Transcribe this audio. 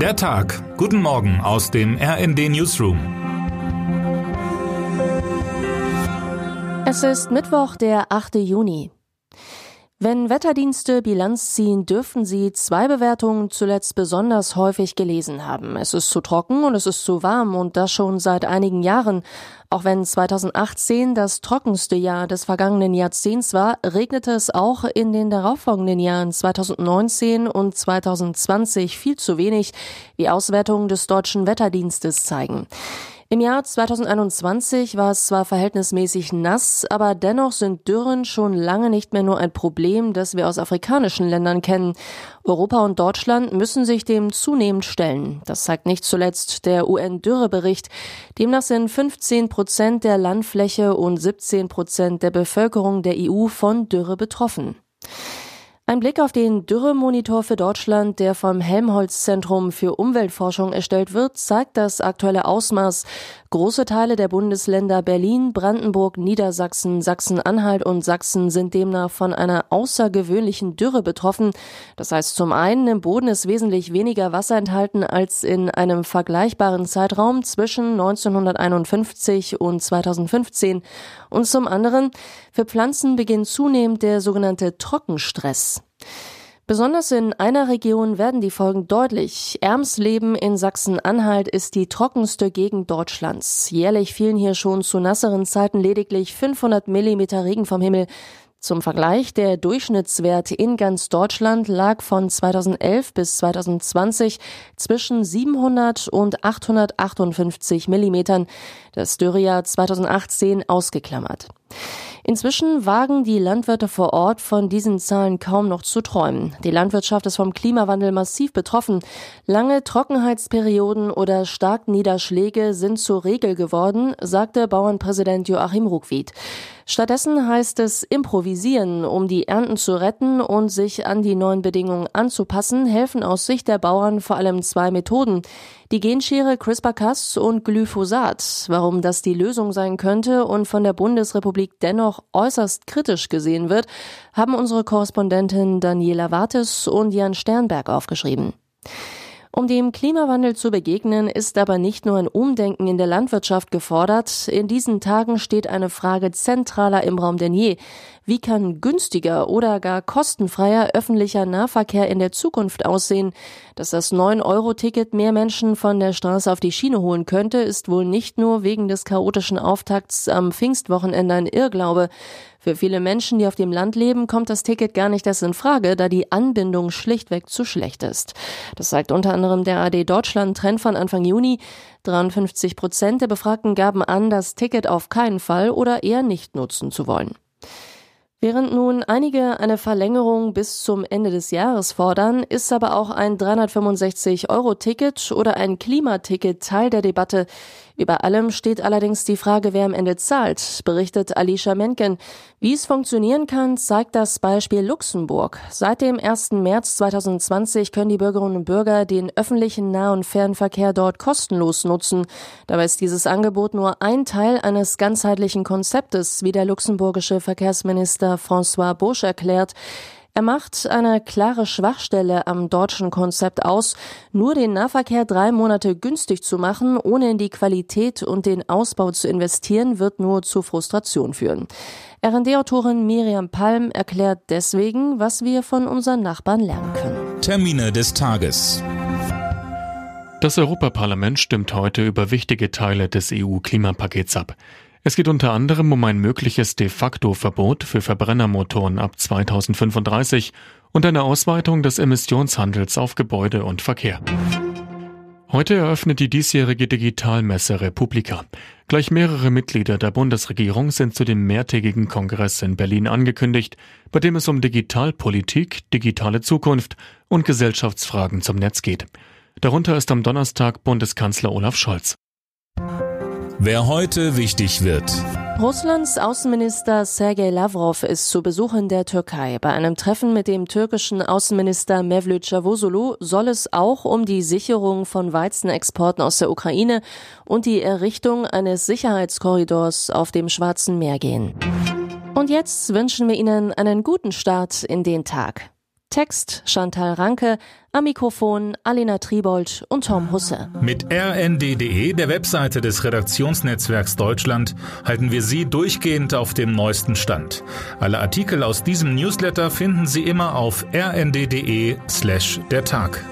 Der Tag. Guten Morgen aus dem RND Newsroom. Es ist Mittwoch, der 8. Juni. Wenn Wetterdienste Bilanz ziehen, dürfen sie zwei Bewertungen zuletzt besonders häufig gelesen haben. Es ist zu trocken und es ist zu warm und das schon seit einigen Jahren. Auch wenn 2018 das trockenste Jahr des vergangenen Jahrzehnts war, regnete es auch in den darauffolgenden Jahren 2019 und 2020 viel zu wenig, wie Auswertungen des deutschen Wetterdienstes zeigen. Im Jahr 2021 war es zwar verhältnismäßig nass, aber dennoch sind Dürren schon lange nicht mehr nur ein Problem, das wir aus afrikanischen Ländern kennen. Europa und Deutschland müssen sich dem zunehmend stellen. Das zeigt nicht zuletzt der UN-Dürrebericht. Demnach sind 15 Prozent der Landfläche und 17 Prozent der Bevölkerung der EU von Dürre betroffen. Ein Blick auf den Dürremonitor für Deutschland, der vom Helmholtz-Zentrum für Umweltforschung erstellt wird, zeigt das aktuelle Ausmaß. Große Teile der Bundesländer Berlin, Brandenburg, Niedersachsen, Sachsen-Anhalt und Sachsen sind demnach von einer außergewöhnlichen Dürre betroffen. Das heißt zum einen, im Boden ist wesentlich weniger Wasser enthalten als in einem vergleichbaren Zeitraum zwischen 1951 und 2015. Und zum anderen, für Pflanzen beginnt zunehmend der sogenannte Trockenstress. Besonders in einer Region werden die Folgen deutlich. Ermsleben in Sachsen-Anhalt ist die trockenste Gegend Deutschlands. Jährlich fielen hier schon zu nasseren Zeiten lediglich 500 Millimeter Regen vom Himmel. Zum Vergleich, der Durchschnittswert in ganz Deutschland lag von 2011 bis 2020 zwischen 700 und 858 Millimetern. Das Dürrejahr 2018 ausgeklammert. Inzwischen wagen die Landwirte vor Ort von diesen Zahlen kaum noch zu träumen. Die Landwirtschaft ist vom Klimawandel massiv betroffen. Lange Trockenheitsperioden oder starke Niederschläge sind zur Regel geworden, sagte Bauernpräsident Joachim Ruckwied. Stattdessen heißt es improvisieren, um die Ernten zu retten und sich an die neuen Bedingungen anzupassen, helfen aus Sicht der Bauern vor allem zwei Methoden. Die Genschere CRISPR-Cas und Glyphosat. Warum das die Lösung sein könnte und von der Bundesrepublik dennoch äußerst kritisch gesehen wird, haben unsere Korrespondentin Daniela Wartes und Jan Sternberg aufgeschrieben. Um dem Klimawandel zu begegnen, ist aber nicht nur ein Umdenken in der Landwirtschaft gefordert. In diesen Tagen steht eine Frage zentraler im Raum denn je. Wie kann günstiger oder gar kostenfreier öffentlicher Nahverkehr in der Zukunft aussehen? Dass das 9-Euro-Ticket mehr Menschen von der Straße auf die Schiene holen könnte, ist wohl nicht nur wegen des chaotischen Auftakts am Pfingstwochenende ein Irrglaube. Für viele Menschen, die auf dem Land leben, kommt das Ticket gar nicht erst in Frage, da die Anbindung schlichtweg zu schlecht ist. Das zeigt unter anderem der AD Deutschland Trend von Anfang Juni. 53 Prozent der Befragten gaben an, das Ticket auf keinen Fall oder eher nicht nutzen zu wollen. Während nun einige eine Verlängerung bis zum Ende des Jahres fordern, ist aber auch ein 365-Euro-Ticket oder ein Klimaticket Teil der Debatte. Über allem steht allerdings die Frage, wer am Ende zahlt, berichtet Alicia Menken. Wie es funktionieren kann, zeigt das Beispiel Luxemburg. Seit dem 1. März 2020 können die Bürgerinnen und Bürger den öffentlichen Nah- und Fernverkehr dort kostenlos nutzen. Dabei ist dieses Angebot nur ein Teil eines ganzheitlichen Konzeptes, wie der luxemburgische Verkehrsminister François Bosch erklärt. Er macht eine klare Schwachstelle am deutschen Konzept aus, nur den Nahverkehr drei Monate günstig zu machen, ohne in die Qualität und den Ausbau zu investieren, wird nur zu Frustration führen. RD-Autorin Miriam Palm erklärt deswegen, was wir von unseren Nachbarn lernen können. Termine des Tages. Das Europaparlament stimmt heute über wichtige Teile des EU-Klimapakets ab. Es geht unter anderem um ein mögliches de facto Verbot für Verbrennermotoren ab 2035 und eine Ausweitung des Emissionshandels auf Gebäude und Verkehr. Heute eröffnet die diesjährige Digitalmesse Republika. Gleich mehrere Mitglieder der Bundesregierung sind zu dem mehrtägigen Kongress in Berlin angekündigt, bei dem es um Digitalpolitik, digitale Zukunft und Gesellschaftsfragen zum Netz geht. Darunter ist am Donnerstag Bundeskanzler Olaf Scholz. Wer heute wichtig wird. Russlands Außenminister Sergei Lavrov ist zu Besuch in der Türkei. Bei einem Treffen mit dem türkischen Außenminister Mevlüt Cavusoglu soll es auch um die Sicherung von Weizenexporten aus der Ukraine und die Errichtung eines Sicherheitskorridors auf dem Schwarzen Meer gehen. Und jetzt wünschen wir Ihnen einen guten Start in den Tag. Text Chantal Ranke, am Mikrofon Alena Tribold und Tom Husse. Mit rnd.de, der Webseite des Redaktionsnetzwerks Deutschland, halten wir Sie durchgehend auf dem neuesten Stand. Alle Artikel aus diesem Newsletter finden Sie immer auf rnd.de slash der Tag.